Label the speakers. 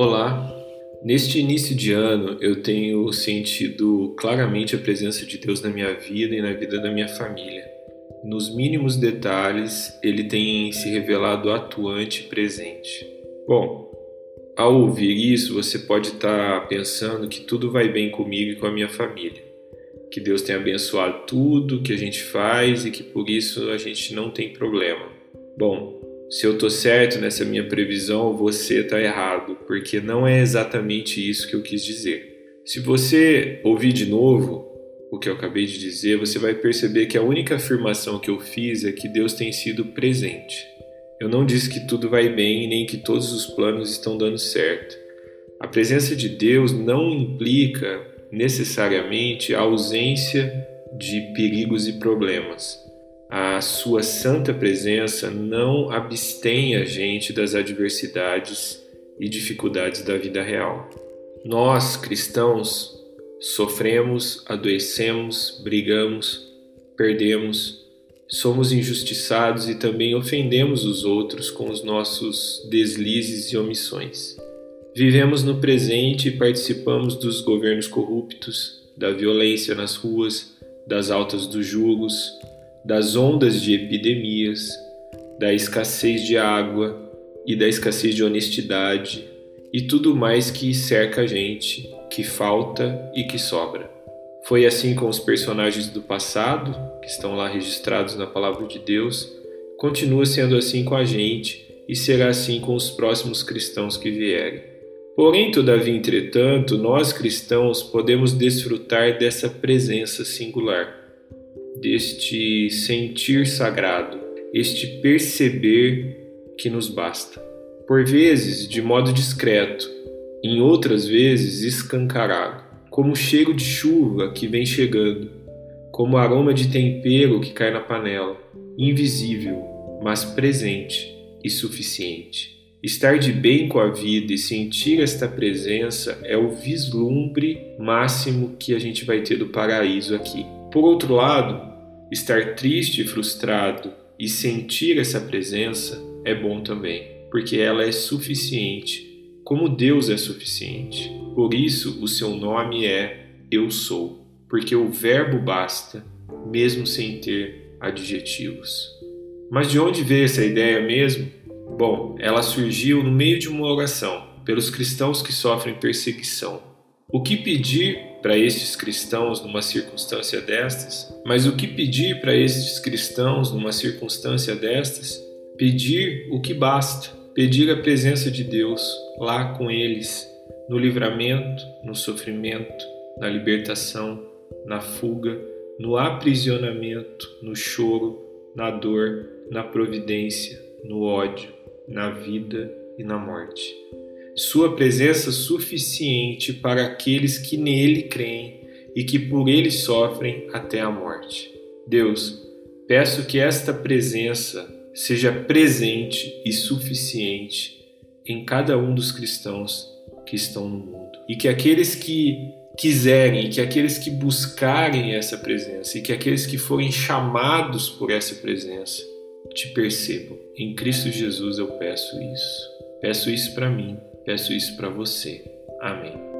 Speaker 1: Olá! Neste início de ano eu tenho sentido claramente a presença de Deus na minha vida e na vida da minha família. Nos mínimos detalhes, ele tem se revelado atuante e presente. Bom, ao ouvir isso, você pode estar pensando que tudo vai bem comigo e com a minha família, que Deus tem abençoado tudo que a gente faz e que por isso a gente não tem problema. Bom, se eu estou certo nessa minha previsão, você está errado, porque não é exatamente isso que eu quis dizer. Se você ouvir de novo o que eu acabei de dizer, você vai perceber que a única afirmação que eu fiz é que Deus tem sido presente. Eu não disse que tudo vai bem nem que todos os planos estão dando certo. A presença de Deus não implica necessariamente a ausência de perigos e problemas a sua santa presença não abstém a gente das adversidades e dificuldades da vida real. Nós, cristãos, sofremos, adoecemos, brigamos, perdemos, somos injustiçados e também ofendemos os outros com os nossos deslizes e omissões. Vivemos no presente e participamos dos governos corruptos, da violência nas ruas, das altas dos julgos, das ondas de epidemias, da escassez de água e da escassez de honestidade e tudo mais que cerca a gente, que falta e que sobra. Foi assim com os personagens do passado, que estão lá registrados na palavra de Deus, continua sendo assim com a gente e será assim com os próximos cristãos que vierem. Porém, todavia, entretanto, nós cristãos podemos desfrutar dessa presença singular deste sentir sagrado, este perceber que nos basta. Por vezes, de modo discreto, em outras vezes escancarado, como o cheiro de chuva que vem chegando, como o aroma de tempero que cai na panela, invisível, mas presente e suficiente. Estar de bem com a vida e sentir esta presença é o vislumbre máximo que a gente vai ter do paraíso aqui. Por outro lado, estar triste e frustrado e sentir essa presença é bom também, porque ela é suficiente, como Deus é suficiente. Por isso, o seu nome é Eu Sou, porque o Verbo basta, mesmo sem ter adjetivos. Mas de onde veio essa ideia mesmo? Bom, ela surgiu no meio de uma oração pelos cristãos que sofrem perseguição. O que pedir para estes cristãos numa circunstância destas? Mas o que pedir para estes cristãos numa circunstância destas? Pedir o que basta, pedir a presença de Deus lá com eles, no livramento, no sofrimento, na libertação, na fuga, no aprisionamento, no choro, na dor, na providência, no ódio, na vida e na morte sua presença suficiente para aqueles que nele creem e que por ele sofrem até a morte. Deus, peço que esta presença seja presente e suficiente em cada um dos cristãos que estão no mundo. E que aqueles que quiserem, que aqueles que buscarem essa presença e que aqueles que forem chamados por essa presença te percebam. Em Cristo Jesus eu peço isso. Peço isso para mim Peço isso para você. Amém.